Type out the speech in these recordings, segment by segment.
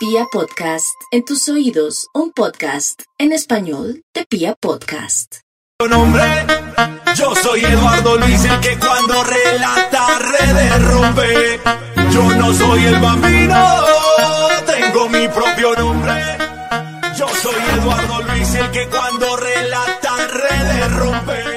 Pia Podcast, en tus oídos, un podcast en español de Pia Podcast. Nombre, yo soy Eduardo Luis, el que cuando relata redes rompe. Yo no soy el bambino, tengo mi propio nombre. Yo soy Eduardo Luis, el que cuando relata redes rompe.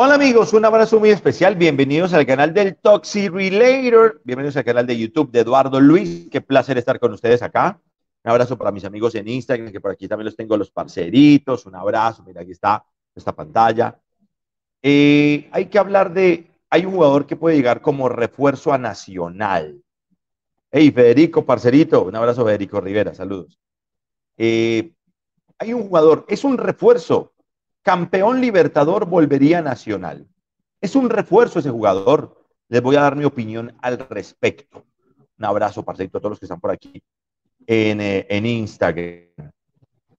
Hola amigos, un abrazo muy especial. Bienvenidos al canal del Toxi Relator. Bienvenidos al canal de YouTube de Eduardo Luis. Qué placer estar con ustedes acá. Un abrazo para mis amigos en Instagram, que por aquí también los tengo los parceritos. Un abrazo. Mira, aquí está esta pantalla. Eh, hay que hablar de, hay un jugador que puede llegar como refuerzo a Nacional. Hey, Federico, parcerito. Un abrazo, Federico Rivera. Saludos. Eh, hay un jugador, es un refuerzo campeón libertador volvería nacional. Es un refuerzo ese jugador. Les voy a dar mi opinión al respecto. Un abrazo, parcerito, a todos los que están por aquí en, eh, en Instagram.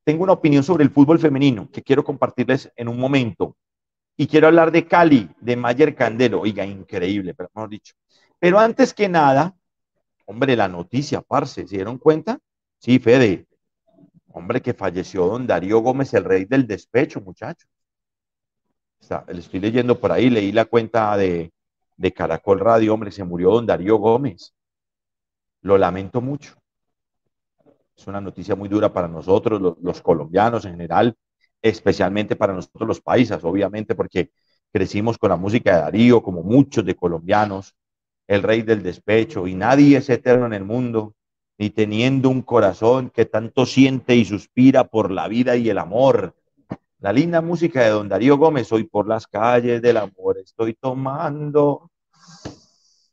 Tengo una opinión sobre el fútbol femenino que quiero compartirles en un momento. Y quiero hablar de Cali, de Mayer Candelo. Oiga, increíble, pero mejor dicho. Pero antes que nada, hombre, la noticia, parce, ¿se dieron cuenta? Sí, Fede, Hombre, que falleció don Darío Gómez, el rey del despecho, muchachos. le estoy leyendo por ahí, leí la cuenta de, de Caracol Radio, hombre, se murió don Darío Gómez. Lo lamento mucho. Es una noticia muy dura para nosotros, los, los colombianos en general, especialmente para nosotros los paisas, obviamente, porque crecimos con la música de Darío, como muchos de colombianos, el rey del despecho, y nadie es eterno en el mundo ni teniendo un corazón que tanto siente y suspira por la vida y el amor. La linda música de don Darío Gómez, hoy por las calles del amor estoy tomando.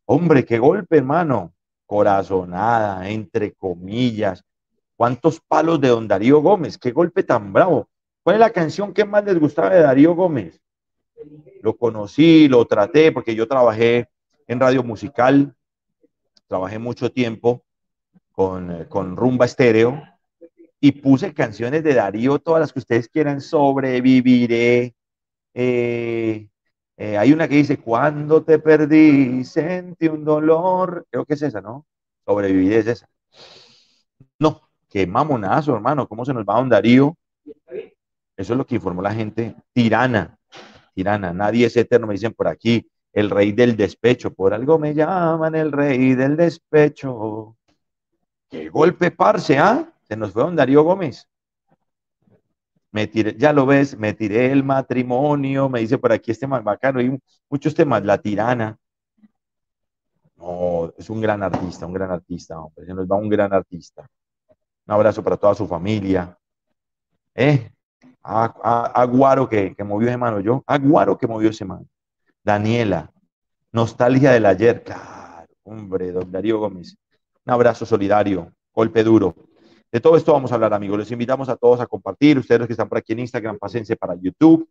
Hombre, qué golpe, hermano. Corazonada, entre comillas. ¿Cuántos palos de don Darío Gómez? Qué golpe tan bravo. ¿Cuál es la canción que más les gustaba de Darío Gómez? Lo conocí, lo traté, porque yo trabajé en radio musical, trabajé mucho tiempo eh, con, Rumba Estéreo y puse canciones de Darío, todas las que ustedes quieran, sobreviviré. Eh, eh, hay una que dice, cuando te perdí, sentí un dolor. Creo que es esa, ¿no? Sobreviviré es esa. No, qué mamonazo, hermano. ¿Cómo se nos va don Darío? Eso es lo que informó la gente. Tirana, tirana. Nadie es eterno, me dicen por aquí. El rey del despecho. Por algo me llaman el rey del despecho. Golpe, parce, ¿ah? Se nos fue don Darío Gómez. Me tiré, ya lo ves, me tiré el matrimonio, me dice por aquí este más bacano, y muchos temas, la tirana. No, es un gran artista, un gran artista, hombre, se nos va un gran artista. Un abrazo para toda su familia. ¿Eh? Aguaro que, que movió ese mano, yo. Aguaro que movió ese mano. Daniela, nostalgia del ayer. Claro, hombre, don Darío Gómez. Un abrazo solidario, golpe duro. De todo esto vamos a hablar, amigos. Les invitamos a todos a compartir. Ustedes que están por aquí en Instagram, pásense para YouTube.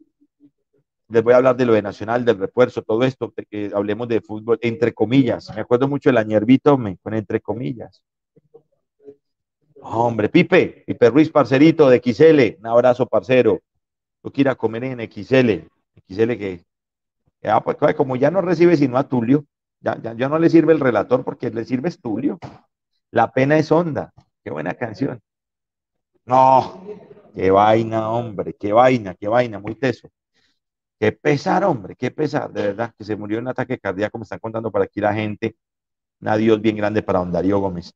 Les voy a hablar de lo de Nacional, del refuerzo, todo esto, que hablemos de fútbol, entre comillas. Me acuerdo mucho de la ñervito, me con entre comillas. Hombre, Pipe, Pipe Ruiz, parcerito de XL, un abrazo, parcero. Yo quiero comer en XL, XL que, ah, pues, como ya no recibe sino a Tulio, ya, ya, no le sirve el relator porque le sirve Tulio. La pena es honda. Qué buena canción. No, qué vaina, hombre, qué vaina, qué vaina, muy teso. Qué pesar, hombre, qué pesar, de verdad, que se murió en un ataque cardíaco, me están contando por aquí la gente. Un adiós bien grande para don Gómez.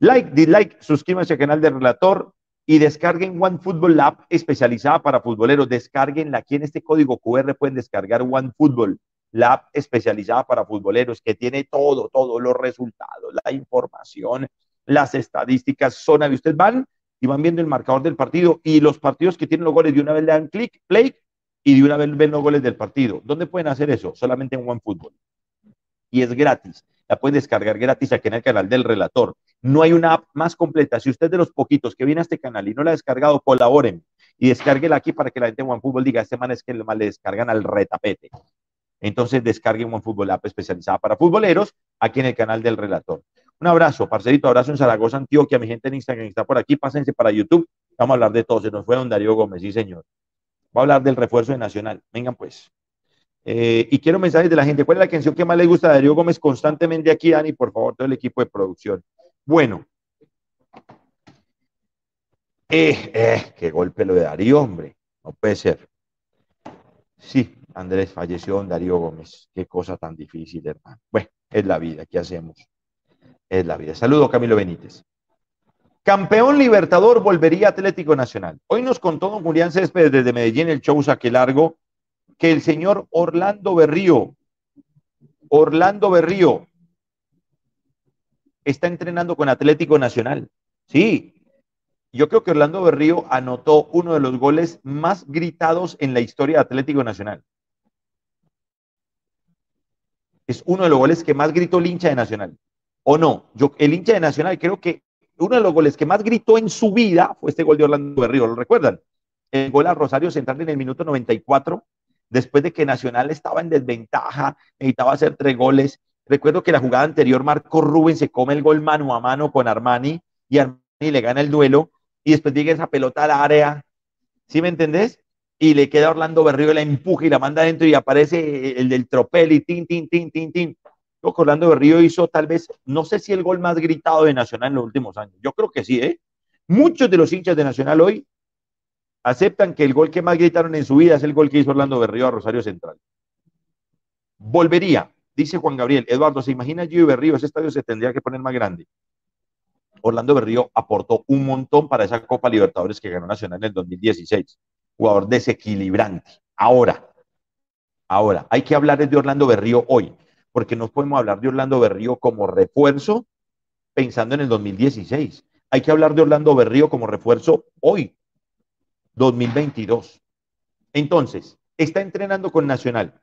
Like, dislike, suscríbanse al canal del relator y descarguen One Football App especializada para futboleros. Descarguenla aquí en este código QR pueden descargar One Football la especializada para futboleros que tiene todo, todos los resultados, la información, las estadísticas, zona de ustedes van y van viendo el marcador del partido y los partidos que tienen los goles de una vez le dan clic, play y de una vez ven los goles del partido. ¿Dónde pueden hacer eso? Solamente en OneFootball. Y es gratis. La pueden descargar gratis aquí en el canal del relator. No hay una app más completa. Si usted de los poquitos que viene a este canal y no la ha descargado, colaboren y descárguela aquí para que la gente de OneFootball diga, este man es que le descargan al retapete. Entonces descarguen un fútbol app especializada para futboleros aquí en el canal del relator. Un abrazo, parcerito, abrazo en Zaragoza, Antioquia, mi gente en Instagram está por aquí, pásense para YouTube, vamos a hablar de todo, se nos fue don Darío Gómez, sí señor. Va a hablar del refuerzo de Nacional, vengan pues. Eh, y quiero mensajes de la gente, ¿cuál es la canción que más le gusta a Darío Gómez constantemente aquí, Dani? Por favor, todo el equipo de producción. Bueno, Eh, eh, qué golpe lo de Darío, hombre. No puede ser. Sí, Andrés falleció don Darío Gómez. Qué cosa tan difícil, hermano. Bueno, es la vida, ¿qué hacemos? Es la vida. Saludo, Camilo Benítez. Campeón Libertador volvería Atlético Nacional. Hoy nos contó don Julián Céspedes desde Medellín, el show Saque Largo, que el señor Orlando Berrío, Orlando Berrío, está entrenando con Atlético Nacional. Sí, yo creo que Orlando Berrío anotó uno de los goles más gritados en la historia de Atlético Nacional. Es uno de los goles que más gritó el hincha de Nacional. ¿O no? Yo, el hincha de Nacional creo que uno de los goles que más gritó en su vida fue este gol de Orlando Berrío, ¿lo recuerdan? El gol a Rosario Central en el minuto 94, después de que Nacional estaba en desventaja, necesitaba hacer tres goles. Recuerdo que la jugada anterior, Marco Rubén se come el gol mano a mano con Armani y Armani le gana el duelo y después llega esa pelota al área, ¿sí me entendés? Y le queda Orlando Berrío, la empuja y la manda adentro y aparece el del tropel y tin, tin, tin, tin, tin. Creo que Orlando Berrío hizo tal vez, no sé si el gol más gritado de Nacional en los últimos años. Yo creo que sí, ¿eh? Muchos de los hinchas de Nacional hoy aceptan que el gol que más gritaron en su vida es el gol que hizo Orlando Berrío a Rosario Central. Volvería, dice Juan Gabriel. Eduardo, ¿se imagina Gio Berrío? Ese estadio se tendría que poner más grande. Orlando Berrío aportó un montón para esa Copa Libertadores que ganó Nacional en el 2016. Jugador desequilibrante. Ahora, ahora, hay que hablar de Orlando Berrío hoy porque no podemos hablar de Orlando Berrío como refuerzo pensando en el 2016. Hay que hablar de Orlando Berrío como refuerzo hoy, 2022. Entonces, está entrenando con Nacional.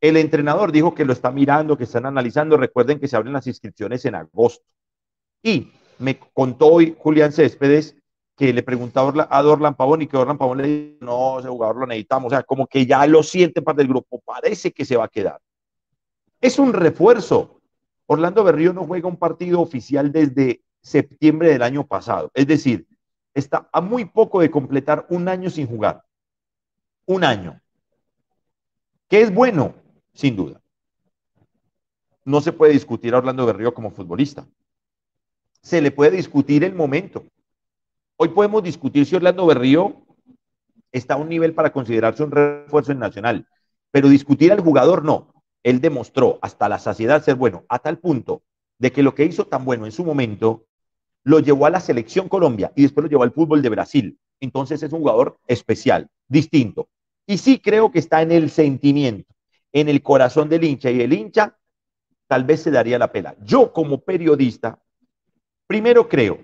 El entrenador dijo que lo está mirando, que están analizando. Recuerden que se abren las inscripciones en agosto. Y me contó hoy Julián Céspedes le preguntaba a Dorlan Pavón y que Dorlan Pavón le dijo, no, ese jugador lo necesitamos. O sea, como que ya lo siente parte del grupo. Parece que se va a quedar. Es un refuerzo. Orlando Berrío no juega un partido oficial desde septiembre del año pasado. Es decir, está a muy poco de completar un año sin jugar. Un año. Que es bueno, sin duda. No se puede discutir a Orlando Berrío como futbolista. Se le puede discutir el momento. Hoy podemos discutir si Orlando Berrío está a un nivel para considerarse un refuerzo en Nacional, pero discutir al jugador no él demostró hasta la saciedad ser bueno, a tal punto de que lo que hizo tan bueno en su momento lo llevó a la selección Colombia y después lo llevó al fútbol de Brasil. Entonces es un jugador especial, distinto. Y sí creo que está en el sentimiento, en el corazón del hincha y el hincha tal vez se daría la pela. Yo como periodista, primero creo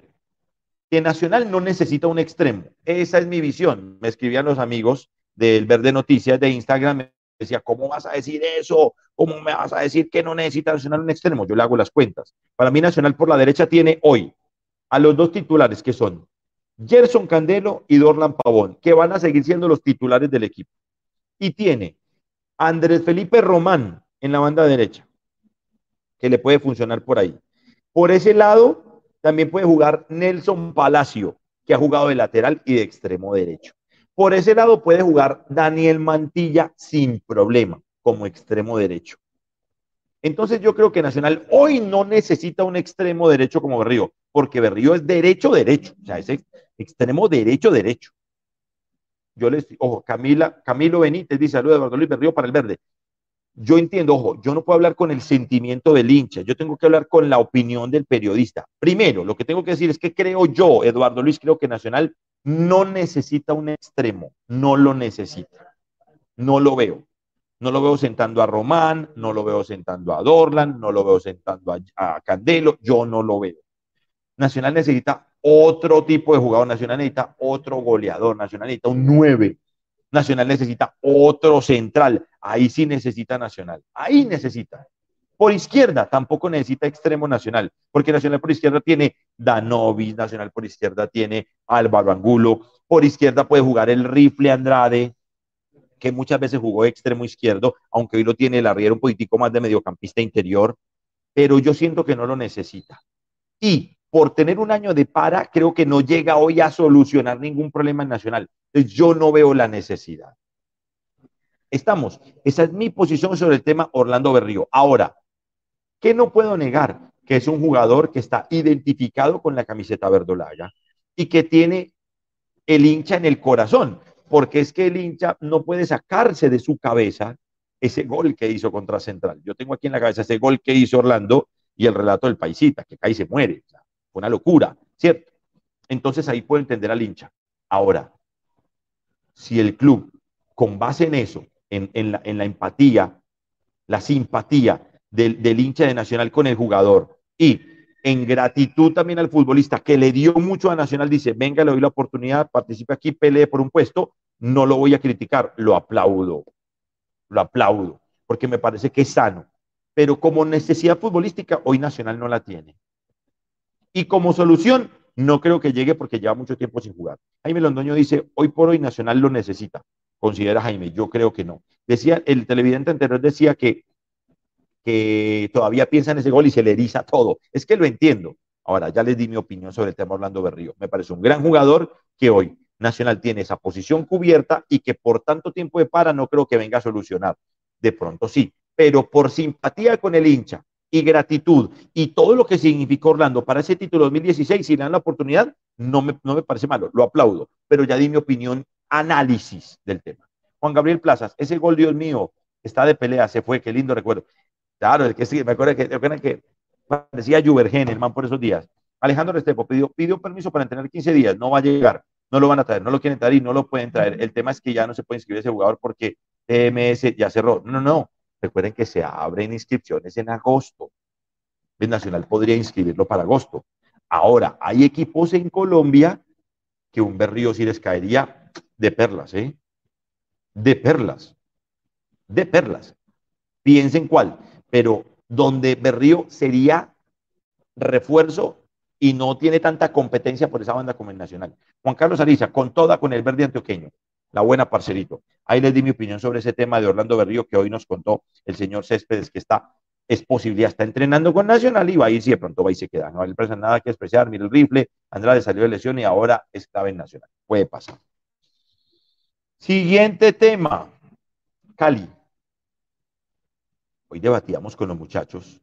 que Nacional no necesita un extremo. Esa es mi visión. Me escribían los amigos del Verde Noticias de Instagram, decía, ¿cómo vas a decir eso? ¿Cómo me vas a decir que no necesita Nacional un extremo? Yo le hago las cuentas. Para mí Nacional por la derecha tiene hoy a los dos titulares que son Gerson Candelo y Dorlan Pavón, que van a seguir siendo los titulares del equipo. Y tiene Andrés Felipe Román en la banda derecha, que le puede funcionar por ahí. Por ese lado, también puede jugar Nelson Palacio, que ha jugado de lateral y de extremo derecho. Por ese lado puede jugar Daniel Mantilla sin problema como extremo derecho. Entonces yo creo que Nacional hoy no necesita un extremo derecho como Berrío, porque Berrío es derecho derecho, o sea, es extremo derecho derecho. Yo les, ojo, Camila, Camilo Benítez dice, saludos Eduardo Luis Berrío para el verde. Yo entiendo, ojo, yo no puedo hablar con el sentimiento del hincha, yo tengo que hablar con la opinión del periodista. Primero, lo que tengo que decir es que creo yo, Eduardo Luis, creo que Nacional no necesita un extremo, no lo necesita. No lo veo. No lo veo sentando a Román, no lo veo sentando a Dorlan, no lo veo sentando a, Candelo, yo no lo veo. Nacional necesita otro tipo de jugador, Nacional necesita otro goleador, Nacional necesita un 9, Nacional necesita otro central, ahí sí necesita Nacional, ahí necesita. Por izquierda tampoco necesita extremo nacional, porque Nacional por izquierda tiene Danovis, Nacional por izquierda tiene Álvaro Angulo, por izquierda puede jugar el rifle Andrade, que muchas veces jugó extremo izquierdo, aunque hoy lo tiene el arriero un poquitico más de mediocampista interior, pero yo siento que no lo necesita. Y por tener un año de para, creo que no llega hoy a solucionar ningún problema en Nacional. Yo no veo la necesidad. Estamos. Esa es mi posición sobre el tema Orlando Berrío. Ahora, que no puedo negar que es un jugador que está identificado con la camiseta verdolaga y que tiene el hincha en el corazón, porque es que el hincha no puede sacarse de su cabeza ese gol que hizo contra Central. Yo tengo aquí en la cabeza ese gol que hizo Orlando y el relato del paisita, que cae y se muere. una locura, ¿cierto? Entonces ahí puedo entender al hincha. Ahora, si el club, con base en eso, en, la, empatía, la simpatía del, del hincha de Nacional con el jugador y en gratitud también al futbolista que le dio mucho a Nacional, dice, venga, le doy la oportunidad, participe aquí, pelee por un puesto, no lo voy a criticar, lo aplaudo, lo aplaudo, porque me parece que es sano. Pero como necesidad futbolística, hoy Nacional no la tiene. Y como solución, no creo que llegue porque lleva mucho tiempo sin jugar. Jaime Londoño dice, hoy por hoy Nacional lo necesita. Considera Jaime, yo creo que no. Decía, el televidente anterior decía que, que todavía piensa en ese gol y se le eriza todo. Es que lo entiendo. Ahora, ya les di mi opinión sobre el tema Orlando Berrío. Me parece un gran jugador que hoy Nacional tiene esa posición cubierta y que por tanto tiempo de para no creo que venga a solucionar. De pronto sí, pero por simpatía con el hincha y gratitud y todo lo que significó Orlando para ese título 2016, si le dan la oportunidad, no me, no me parece malo, lo aplaudo, pero ya di mi opinión, análisis del tema. Juan Gabriel Plazas, ese gol, Dios mío, está de pelea, se fue, qué lindo recuerdo. Claro, el que sí, me acuerdo que, me que parecía Juvergen, el man, por esos días. Alejandro Restrepo pidió, pidió permiso para entrenar 15 días, no va a llegar no lo van a traer, no lo quieren traer y no lo pueden traer. El tema es que ya no se puede inscribir ese jugador porque TMS ya cerró. No, no, no. Recuerden que se abren inscripciones en agosto. El Nacional podría inscribirlo para agosto. Ahora, hay equipos en Colombia que un Berrío sí les caería de perlas, ¿eh? De perlas. De perlas. Piensen cuál. Pero donde Berrío sería refuerzo y no tiene tanta competencia por esa banda como el Nacional. Juan Carlos Ariza, con toda con el verde antioqueño, la buena parcerito. Ahí les di mi opinión sobre ese tema de Orlando Berrío que hoy nos contó el señor Céspedes, que está, es posible, está entrenando con Nacional y va a ir si de pronto va y se queda. No le presa nada que despreciar, mira el rifle, Andrade salió de lesión y ahora estaba en Nacional. Puede pasar. Siguiente tema, Cali. Hoy debatíamos con los muchachos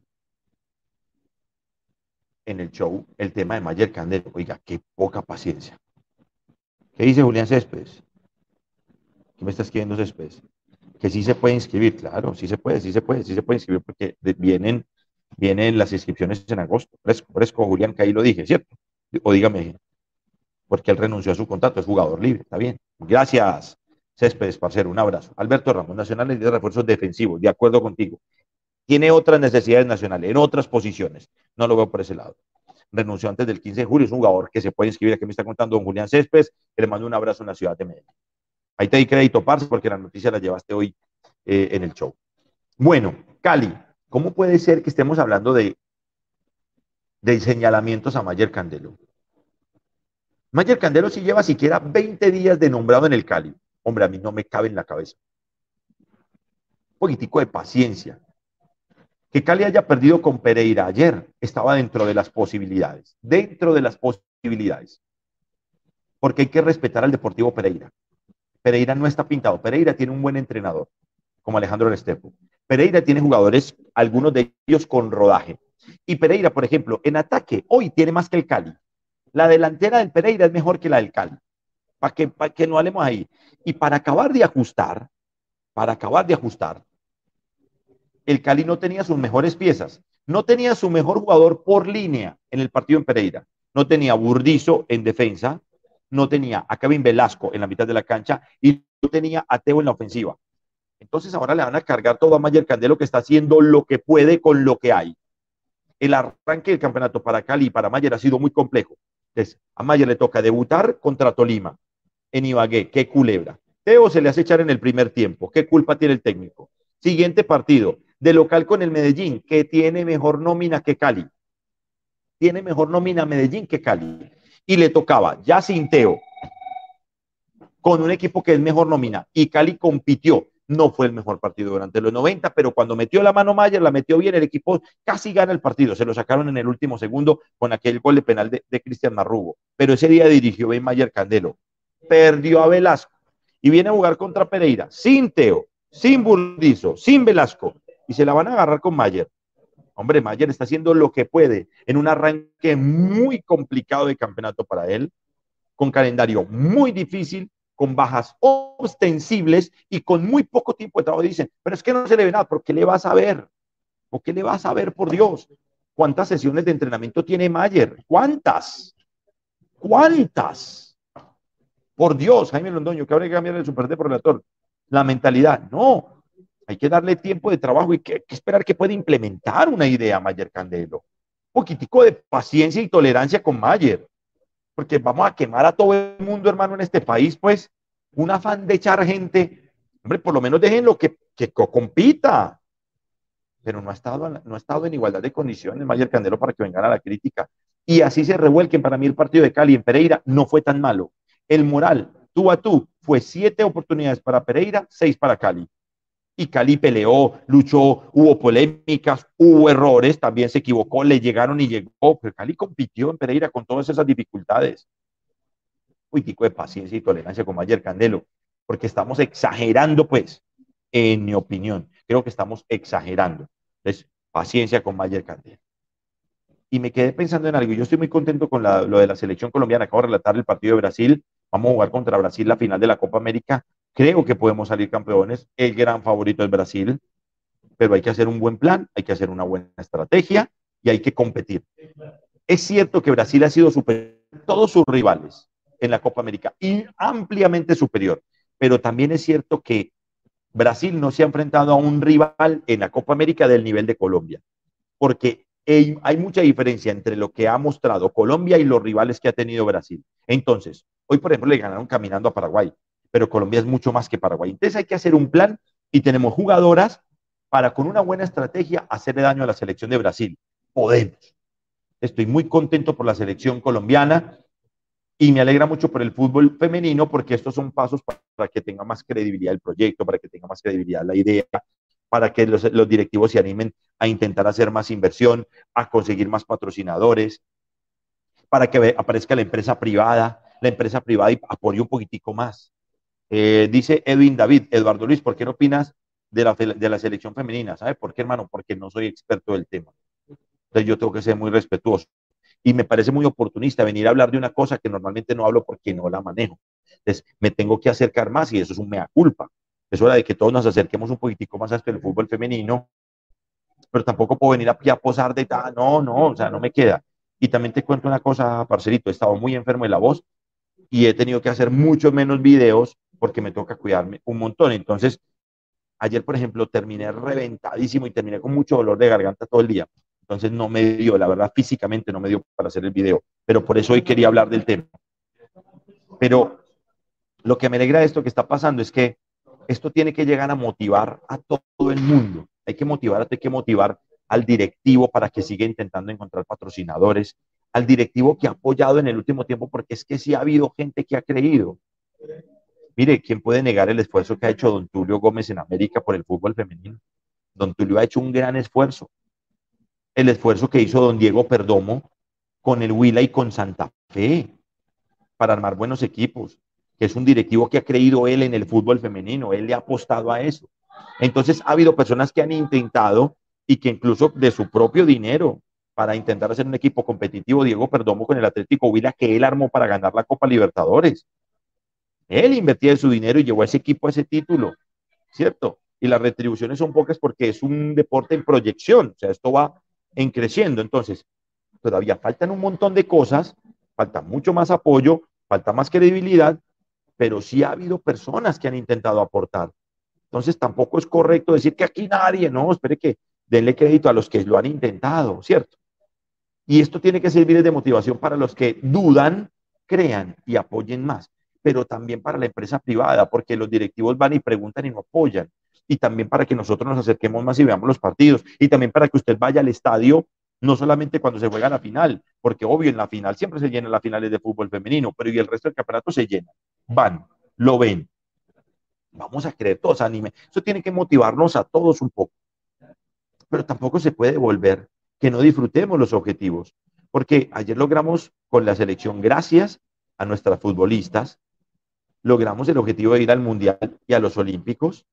en el show el tema de Mayer Candelo. Oiga, qué poca paciencia. ¿Qué dice Julián Céspedes? ¿Qué me está escribiendo Céspedes? Que sí se puede inscribir, claro, sí se puede, sí se puede, sí se puede inscribir porque vienen, vienen las inscripciones en agosto. Fresco, fresco, Julián, que ahí lo dije, ¿cierto? O dígame, porque él renunció a su contrato, es jugador libre, está bien. Gracias, Céspedes, parcero, un abrazo. Alberto Ramos, Nacional de refuerzos defensivos, de acuerdo contigo tiene otras necesidades nacionales, en otras posiciones. No lo veo por ese lado. Renunció antes del 15 de julio, es un jugador que se puede inscribir, aquí me está contando don Julián Céspedes, que le mando un abrazo en la ciudad de Medellín. Ahí te di crédito, Parce, porque la noticia la llevaste hoy eh, en el show. Bueno, Cali, ¿cómo puede ser que estemos hablando de, de señalamientos a Mayer Candelo? Mayer Candelo si lleva siquiera 20 días de nombrado en el Cali. Hombre, a mí no me cabe en la cabeza. Un poquitico de paciencia. Que Cali haya perdido con Pereira ayer estaba dentro de las posibilidades, dentro de las posibilidades. Porque hay que respetar al Deportivo Pereira. Pereira no está pintado. Pereira tiene un buen entrenador, como Alejandro Restrepo. Pereira tiene jugadores, algunos de ellos con rodaje. Y Pereira, por ejemplo, en ataque, hoy tiene más que el Cali. La delantera del Pereira es mejor que la del Cali. Para que, para que no hablemos ahí. Y para acabar de ajustar, para acabar de ajustar, el Cali no tenía sus mejores piezas. No tenía su mejor jugador por línea en el partido en Pereira. No tenía Burdizo en defensa, no tenía a Kevin Velasco en la mitad de la cancha y no tenía a Teo en la ofensiva. Entonces ahora le van a cargar todo a Mayer Candelo que está haciendo lo que puede con lo que hay. El arranque del campeonato para Cali y para Mayer ha sido muy complejo. Entonces, a Mayer le toca debutar contra Tolima en Ibagué. Qué culebra. Teo se le hace echar en el primer tiempo. ¿Qué culpa tiene el técnico? Siguiente partido de local con el Medellín, que tiene mejor nómina que Cali. Tiene mejor nómina Medellín que Cali. Y le tocaba ya sin Teo, con un equipo que es mejor nómina. Y Cali compitió. No fue el mejor partido durante los 90, pero cuando metió la mano Mayer, la metió bien, el equipo casi gana el partido. Se lo sacaron en el último segundo con aquel gol de penal de, Cristian Marrugo. Pero ese día dirigió Ben Mayer Candelo. Perdió a Velasco y viene a jugar contra Pereira, sin Teo, sin Burdizo, sin Velasco y se la van a agarrar con Mayer. Hombre, Mayer está haciendo lo que puede en un arranque muy complicado de campeonato para él. con calendario muy difícil, con bajas ostensibles y con muy poco tiempo de trabajo. Dicen, pero es que no se le ve nada, ¿por qué le vas a ver? ¿Por qué le vas a ver, por Dios? ¿Cuántas sesiones de entrenamiento tiene Mayer? ¿Cuántas? ¿Cuántas? Por Dios, Jaime Londoño, que habría que cambiar el relator. La mentalidad, no. Hay que darle tiempo de trabajo y que, que esperar que pueda implementar una idea, Mayer Candelo. Un poquitico de paciencia y tolerancia con Mayer porque vamos a quemar a todo el mundo, hermano, en este país, pues, un afán de echar gente, hombre, por lo menos déjenlo que, que compita, pero no ha, estado, no ha estado en igualdad de condiciones, Mayer Candelo, para que vengan a la crítica. Y así se revuelquen. Para mí el partido de Cali en Pereira no fue tan malo. El moral, tú a tú, fue siete oportunidades para Pereira, seis para Cali. Y Cali peleó, luchó, hubo polémicas, hubo errores, también se equivocó, le llegaron y llegó, pero Cali compitió en Pereira con todas esas dificultades. Un tico de paciencia y tolerancia como ayer Candelo, porque estamos exagerando, pues, en mi opinión, creo que estamos exagerando. Entonces, paciencia con Mayer Candelo. Y me quedé pensando en algo, yo estoy muy contento con lo de la selección colombiana, acabo de relatar el partido de Brasil, vamos a jugar contra Brasil la final de la Copa América, Creo que podemos salir campeones. El gran favorito es Brasil, pero hay que hacer un buen plan, hay que hacer una buena estrategia y hay que competir. Es cierto que Brasil ha sido superior a todos sus rivales en la Copa América y ampliamente superior, pero también es cierto que Brasil no se ha enfrentado a un rival en la Copa América del nivel de Colombia, porque hay mucha diferencia entre lo que ha mostrado Colombia y los rivales que ha tenido Brasil. Entonces, hoy, por ejemplo, le ganaron caminando a Paraguay pero Colombia es mucho más que Paraguay. Entonces hay que hacer un plan y tenemos jugadoras para con una buena estrategia hacerle daño a la selección de Brasil. Podemos. Estoy muy contento por la selección colombiana y me alegra mucho por el fútbol femenino porque estos son pasos para que tenga más credibilidad el proyecto, para que tenga más credibilidad la idea, para que los, directivos se animen a intentar hacer más inversión, a conseguir más patrocinadores, para que aparezca la empresa privada, la empresa privada y apoye un poquitico más. Eh, dice Edwin David, Eduardo Luis, ¿por qué no opinas de la, de la selección femenina? ¿Sabe por qué, hermano? Porque no soy experto del tema. Entonces yo tengo que ser muy respetuoso. Y me parece muy oportunista venir a hablar de una cosa que normalmente no hablo porque no la manejo. Entonces me tengo que acercar más y eso es un mea culpa. Es hora de que todos nos acerquemos un poquitico más hasta el fútbol femenino, pero tampoco puedo venir aquí a posar de tal, no, no, o sea, no me queda. Y también te cuento una cosa, parcerito, he estado muy enfermo de la voz y he tenido que hacer mucho menos videos porque me toca cuidarme un montón. Entonces, ayer, por ejemplo, terminé reventadísimo y terminé con mucho dolor de garganta todo el día. Entonces no me dio, la verdad, físicamente no me dio para hacer el video, pero por eso hoy quería hablar del tema. Pero lo que me alegra de esto que está pasando es que esto tiene que llegar a motivar a todo el mundo. Hay que motivar, hay que motivar al directivo para que siga intentando encontrar patrocinadores, al directivo que ha apoyado en el último tiempo, porque es que sí ha habido gente que ha creído. Mire, ¿quién puede negar el esfuerzo que ha hecho don Tulio Gómez en América por el fútbol femenino? Don Tulio ha hecho un gran esfuerzo. El esfuerzo que hizo don Diego Perdomo con el Huila y con Santa Fe para armar buenos equipos, que es un directivo que ha creído él en el fútbol femenino, él le ha apostado a eso. Entonces ha habido personas que han intentado y que incluso de su propio dinero para intentar hacer un equipo competitivo, Diego Perdomo con el Atlético Huila que él armó para ganar la Copa Libertadores. Él invertía su dinero y llevó a ese equipo a ese título, ¿cierto? Y las retribuciones son pocas porque es un deporte en proyección, o sea, esto va en creciendo. Entonces, todavía faltan un montón de cosas, falta mucho más apoyo, falta más credibilidad, pero sí ha habido personas que han intentado aportar. Entonces, tampoco es correcto decir que aquí nadie, no, espere que denle crédito a los que lo han intentado, ¿cierto? Y esto tiene que servir de motivación para los que dudan, crean y apoyen más pero también para la empresa privada, porque los directivos van y preguntan y no apoyan. Y también para que nosotros nos acerquemos más y veamos los partidos. Y también para que usted vaya al estadio, no solamente cuando se juega la final, porque obvio en la final siempre se llenan las finales de fútbol femenino, pero y el resto del campeonato se llena. Van, lo ven. Vamos a creer todos anime. Eso tiene que motivarnos a todos un poco. Pero tampoco se puede volver que no disfrutemos los objetivos, porque ayer logramos con la selección, gracias a nuestras futbolistas, logramos el objetivo de ir al Mundial y a los Olímpicos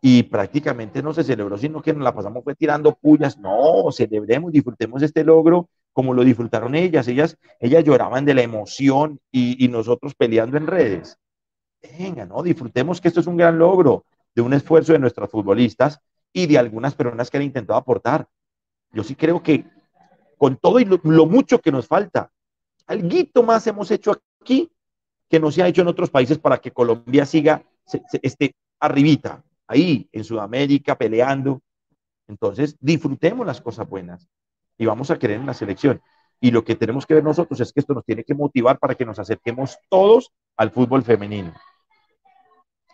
y prácticamente no se celebró, sino que nos la pasamos fue tirando pullas. No, celebremos, disfrutemos este logro como lo disfrutaron ellas. Ellas, ellas lloraban de la emoción y, nosotros peleando en redes. Venga, ¿no? Disfrutemos que esto es un gran logro de un esfuerzo de nuestras futbolistas y de algunas personas que han intentado aportar. Yo sí creo que con todo y lo, mucho que nos falta, algo más hemos hecho aquí que no se ha hecho en otros países para que Colombia siga esté arribita, ahí en Sudamérica peleando. Entonces, disfrutemos las cosas buenas y vamos a querer en la selección. Y lo que tenemos que ver nosotros es que esto nos tiene que motivar para que nos acerquemos todos al fútbol femenino.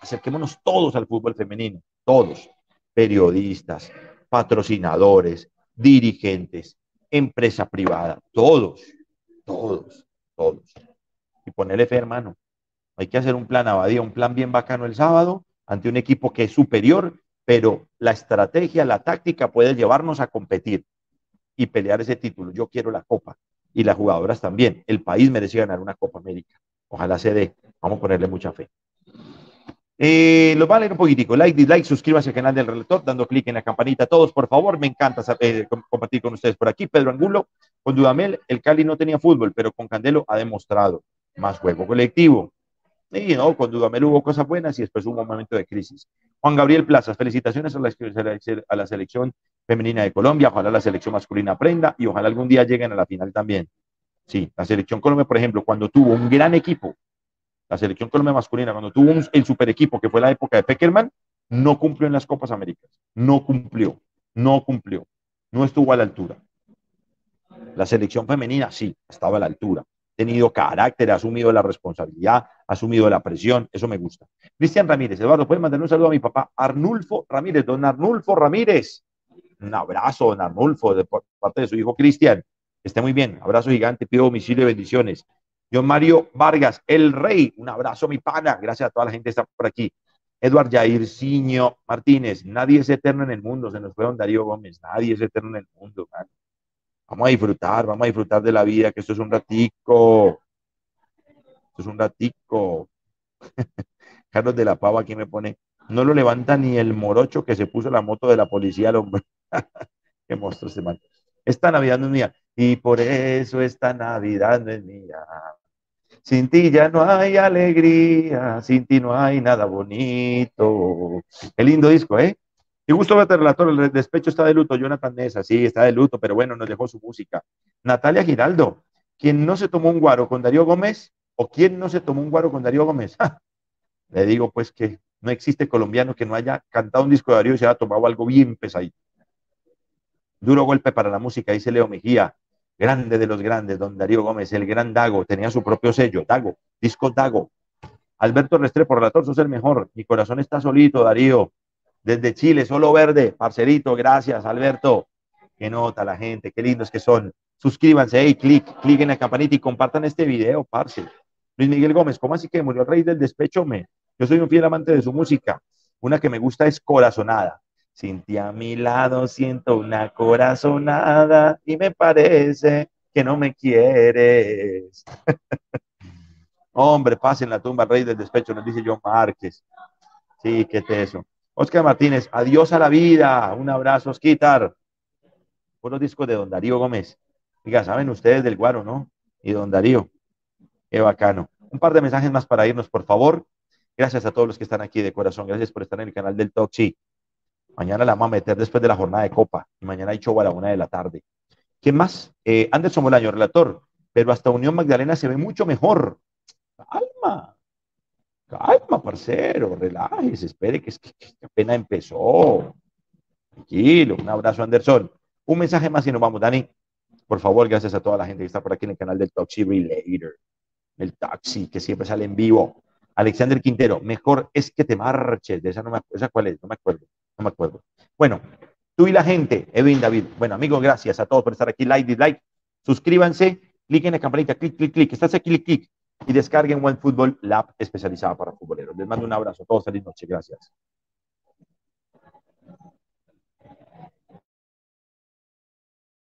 Acerquémonos todos al fútbol femenino, todos, periodistas, patrocinadores, dirigentes, empresa privada, todos, todos, todos. Y ponerle fe, hermano. Hay que hacer un plan abadía, un plan bien bacano el sábado ante un equipo que es superior, pero la estrategia, la táctica puede llevarnos a competir y pelear ese título. Yo quiero la copa y las jugadoras también. El país merece ganar una Copa América. Ojalá se dé. Vamos a ponerle mucha fe. Eh, los un poquitico. Like, dislike, suscríbase al canal del relator, dando clic en la campanita. Todos, por favor, me encanta eh, compartir con ustedes por aquí. Pedro Angulo, con Dudamel, el Cali no tenía fútbol, pero con Candelo ha demostrado más juego colectivo. Y no, con Dudamel hubo cosas buenas y después hubo un momento de crisis. Juan Gabriel Plazas, felicitaciones a la, selección femenina de Colombia. Ojalá la selección masculina aprenda y ojalá algún día lleguen a la final también. Sí, la selección Colombia, por ejemplo, cuando tuvo un gran equipo la selección Colombia masculina, cuando tuvo el super equipo que fue la época de Peckerman, no cumplió en las Copas Américas. No cumplió, no cumplió. No estuvo a la altura. La selección femenina sí, estaba a la altura. Tenido carácter, ha asumido la responsabilidad, ha asumido la presión, eso me gusta. Cristian Ramírez, Eduardo, ¿puedes mandarle un saludo a mi papá Arnulfo Ramírez, don Arnulfo Ramírez? Un abrazo, don Arnulfo, de parte de su hijo Cristian. Esté muy bien, abrazo gigante, pido domicilio y bendiciones. John Mario Vargas, el rey, un abrazo, mi pana. Gracias a toda la gente que está por aquí. Eduard Jairzinho Martínez, nadie es eterno en el mundo. Se nos fue don Darío Gómez, nadie es eterno en el mundo. Vamos a disfrutar, vamos a disfrutar de la vida, que esto es un ratico. Esto es un ratico. Carlos de la Pava aquí me pone, no lo levanta ni el morocho que se puso la moto de la policía al hombre. Qué monstruo este man. Esta Navidad no es mía. Y por eso esta Navidad no es mía. Sin ti ya no hay alegría, sin ti no hay nada bonito. Qué lindo disco, ¿eh? Y gusto verte, relator, el despecho está de luto. Jonathan Nessa, sí, está de luto, pero bueno, nos dejó su música. Natalia Giraldo, ¿quién no se tomó un guaro con Darío Gómez? ¿O quién no se tomó un guaro con Darío Gómez? Le digo pues que no existe colombiano que no haya cantado un disco de Darío y se haya tomado algo bien pesadito. Duro golpe para la música, dice Leo Mejía grande de los grandes, don Darío Gómez, el gran Dago, tenía su propio sello, Dago, disco Dago. Alberto Restrepo, relator, sos el mejor. Mi corazón está solito, Darío. Desde Chile, solo verde, parcerito, gracias, Alberto. Qué nota la gente, qué lindos que son. Suscríbanse, hey, clic, clic en la campanita y compartan este video, parce. Luis Miguel Gómez, ¿cómo así que murió el rey del despecho? Me, yo soy un fiel amante de su música. Una que me gusta es Corazonada. Sin a mi lado siento una corazonada y me parece que no me quieres. Hombre, pasen la tumba rey del despecho, nos dice John Márquez. Sí, qué eso. Oscar Martínez, adiós a la vida. Un abrazo, Osquitar. Buenos discos de Don Darío Gómez. Diga, saben ustedes del Guaro, ¿no? Y Don Darío. Qué bacano. Un par de mensajes más para irnos, por favor. Gracias a todos los que están aquí de corazón. Gracias por estar en el canal del Toxi. Mañana la vamos a meter después de la jornada de Copa. Y mañana hay show a la una de la tarde. ¿Quién más? Eh, Anderson Bolaño, relator. Pero hasta Unión Magdalena se ve mucho mejor. Calma. Calma, parcero. Relájese. Espere que, es que, apenas empezó. Tranquilo. Un abrazo, Anderson. Un mensaje más y nos vamos, Dani. Por favor, gracias a toda la gente que está por aquí en el canal del Taxi Relator. El taxi que siempre sale en vivo. Alexander Quintero, mejor es que te marches. De esa no me esa cuál es, no me acuerdo, no me acuerdo. Bueno, tú y la gente, Edwin David. Bueno, amigos, gracias a todos por estar aquí. Like, dislike, suscríbanse, clic en la campanita, clic, clic, clic. Estás aquí, clic, clic. Y descarguen One Football, la app especializada para futboleros. Les mando un abrazo a todos. Feliz noche. Gracias.